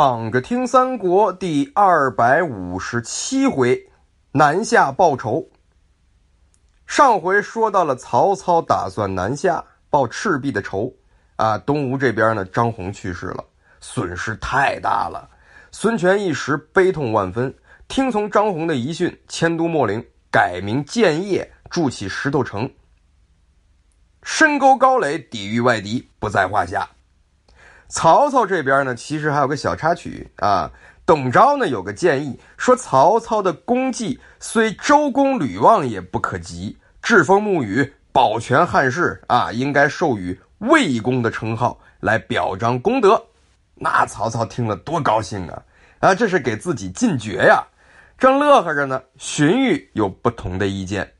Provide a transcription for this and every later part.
躺着听三国第二百五十七回，南下报仇。上回说到了曹操打算南下报赤壁的仇，啊，东吴这边呢，张宏去世了，损失太大了。孙权一时悲痛万分，听从张宏的遗训，迁都秣陵，改名建业，筑起石头城，深沟高垒，抵御外敌，不在话下。曹操这边呢，其实还有个小插曲啊。董昭呢有个建议，说曹操的功绩虽周公吕望也不可及，栉风沐雨，保全汉室啊，应该授予魏公的称号来表彰功德。那曹操听了多高兴啊！啊，这是给自己进爵呀！正乐呵着呢，荀彧有不同的意见。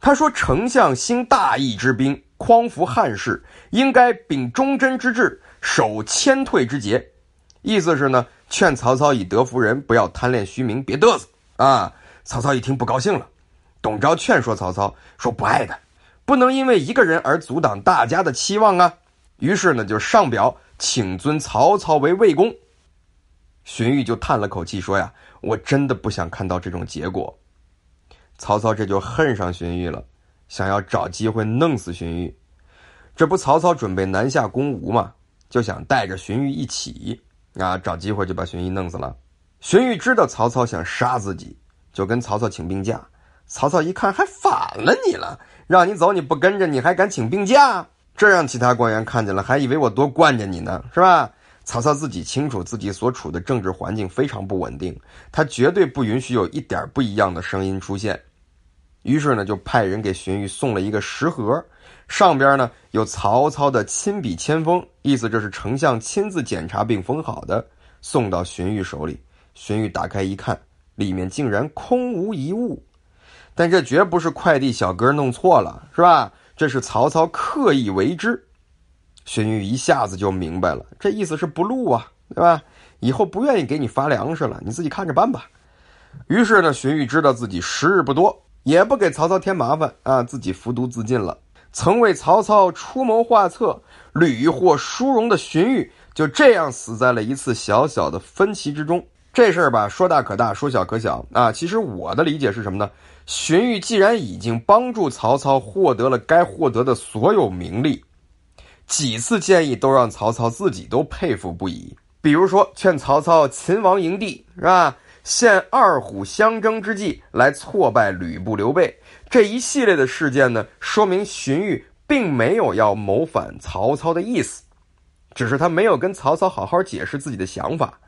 他说：“丞相兴大义之兵，匡扶汉室，应该秉忠贞之志。”守谦退之节，意思是呢，劝曹操以德服人，不要贪恋虚名，别嘚瑟啊！曹操一听不高兴了。董昭劝说曹操说：“不爱的，不能因为一个人而阻挡大家的期望啊！”于是呢，就上表请尊曹操为魏公。荀彧就叹了口气说：“呀，我真的不想看到这种结果。”曹操这就恨上荀彧了，想要找机会弄死荀彧。这不，曹操准备南下攻吴吗？就想带着荀彧一起啊，找机会就把荀彧弄死了。荀彧知道曹操想杀自己，就跟曹操请病假。曹操一看，还反了你了，让你走你不跟着，你还敢请病假？这让其他官员看见了，还以为我多惯着你呢，是吧？曹操自己清楚自己所处的政治环境非常不稳定，他绝对不允许有一点不一样的声音出现。于是呢，就派人给荀彧送了一个食盒。上边呢有曹操的亲笔签封，意思这是丞相亲自检查并封好的，送到荀彧手里。荀彧打开一看，里面竟然空无一物。但这绝不是快递小哥弄错了，是吧？这是曹操刻意为之。荀彧一下子就明白了，这意思是不录啊，对吧？以后不愿意给你发粮食了，你自己看着办吧。于是呢，荀彧知道自己时日不多，也不给曹操添麻烦啊，自己服毒自尽了。曾为曹操出谋划策、屡获殊荣的荀彧，就这样死在了一次小小的分歧之中。这事儿吧，说大可大，说小可小啊。其实我的理解是什么呢？荀彧既然已经帮助曹操获得了该获得的所有名利，几次建议都让曹操自己都佩服不已。比如说，劝曹操秦王营地，是吧？献二虎相争之计来挫败吕布、刘备。这一系列的事件呢，说明荀彧并没有要谋反曹操的意思，只是他没有跟曹操好好解释自己的想法。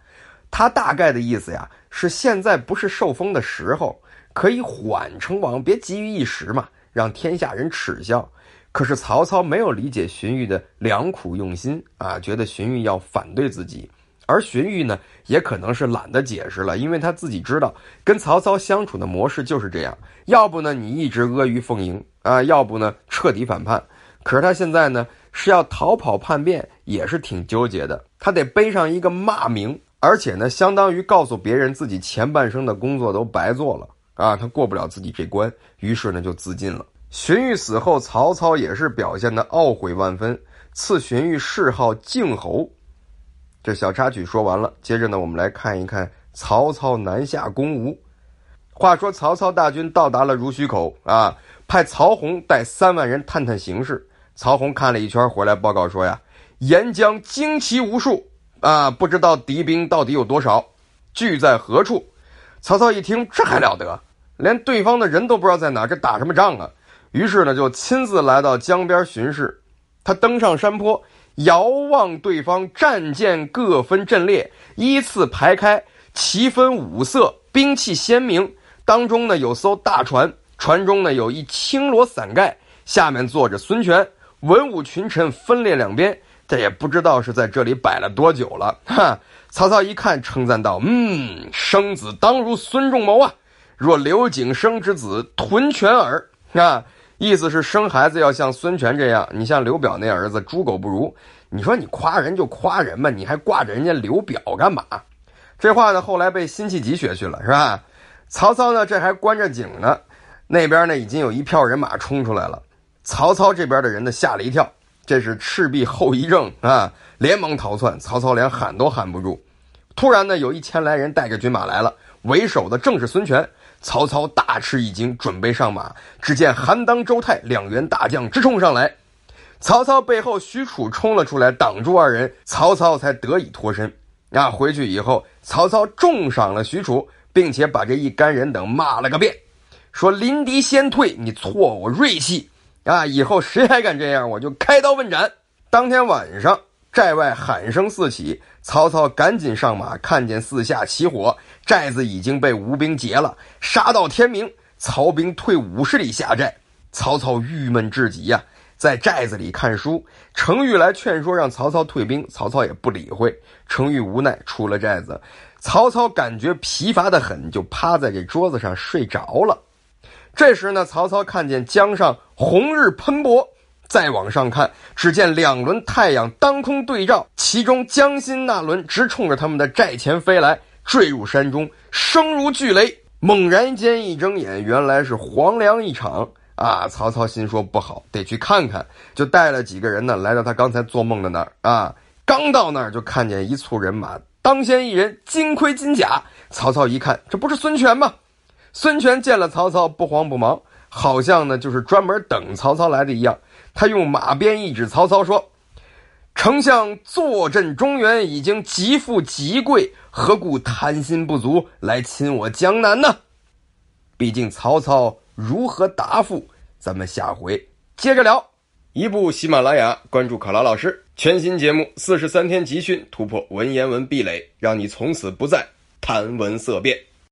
他大概的意思呀，是现在不是受封的时候，可以缓称王，别急于一时嘛，让天下人耻笑。可是曹操没有理解荀彧的良苦用心啊，觉得荀彧要反对自己。而荀彧呢，也可能是懒得解释了，因为他自己知道跟曹操相处的模式就是这样，要不呢你一直阿谀奉迎啊，要不呢彻底反叛。可是他现在呢是要逃跑叛变，也是挺纠结的。他得背上一个骂名，而且呢相当于告诉别人自己前半生的工作都白做了啊，他过不了自己这关，于是呢就自尽了。荀彧死后，曹操也是表现的懊悔万分，赐荀彧谥号靖侯。这小插曲说完了，接着呢，我们来看一看曹操南下攻吴。话说曹操大军到达了濡须口啊，派曹洪带三万人探探形势。曹洪看了一圈回来报告说呀，沿江旌旗无数啊，不知道敌兵到底有多少，聚在何处。曹操一听，这还了得，连对方的人都不知道在哪，这打什么仗啊？于是呢，就亲自来到江边巡视。他登上山坡。遥望对方战舰各分阵列，依次排开，旗分五色，兵器鲜明。当中呢有艘大船，船中呢有一青罗伞盖，下面坐着孙权，文武群臣分列两边。这也不知道是在这里摆了多久了。哈！曹操一看，称赞道：“嗯，生子当如孙仲谋啊！若刘景生之子，屯犬耳啊！”意思是生孩子要像孙权这样，你像刘表那儿子猪狗不如。你说你夸人就夸人吧，你还挂着人家刘表干嘛？这话呢后来被辛弃疾学去了，是吧？曹操呢这还关着井呢，那边呢已经有一票人马冲出来了。曹操这边的人呢吓了一跳，这是赤壁后遗症啊，连忙逃窜。曹操连喊都喊不住。突然呢，有一千来人带着军马来了，为首的正是孙权。曹操大吃一惊，准备上马，只见韩当、周泰两员大将直冲上来。曹操背后，许褚冲了出来，挡住二人，曹操才得以脱身。啊，回去以后，曹操重赏了许褚，并且把这一干人等骂了个遍，说：“临敌先退，你挫我锐气啊！以后谁还敢这样，我就开刀问斩。”当天晚上，寨外喊声四起，曹操赶紧上马，看见四下起火，寨子已经被吴兵劫了，杀到天明，曹兵退五十里下寨。曹操郁闷至极呀。在寨子里看书，程昱来劝说让曹操退兵，曹操也不理会。程昱无奈出了寨子，曹操感觉疲乏的很，就趴在这桌子上睡着了。这时呢，曹操看见江上红日喷薄，再往上看，只见两轮太阳当空对照，其中江心那轮直冲着他们的寨前飞来，坠入山中，声如巨雷。猛然间一睁眼，原来是黄粱一场。啊！曹操心说不好，得去看看，就带了几个人呢，来到他刚才做梦的那儿啊。刚到那儿，就看见一簇人马，当先一人金盔金甲。曹操一看，这不是孙权吗？孙权见了曹操，不慌不忙，好像呢就是专门等曹操来的一样。他用马鞭一指曹操，说：“丞相坐镇中原，已经极富极贵，何故贪心不足，来侵我江南呢？”毕竟曹操。如何答复？咱们下回接着聊。一部喜马拉雅，关注考拉老师，全新节目四十三天集训，突破文言文壁垒，让你从此不再谈文色变。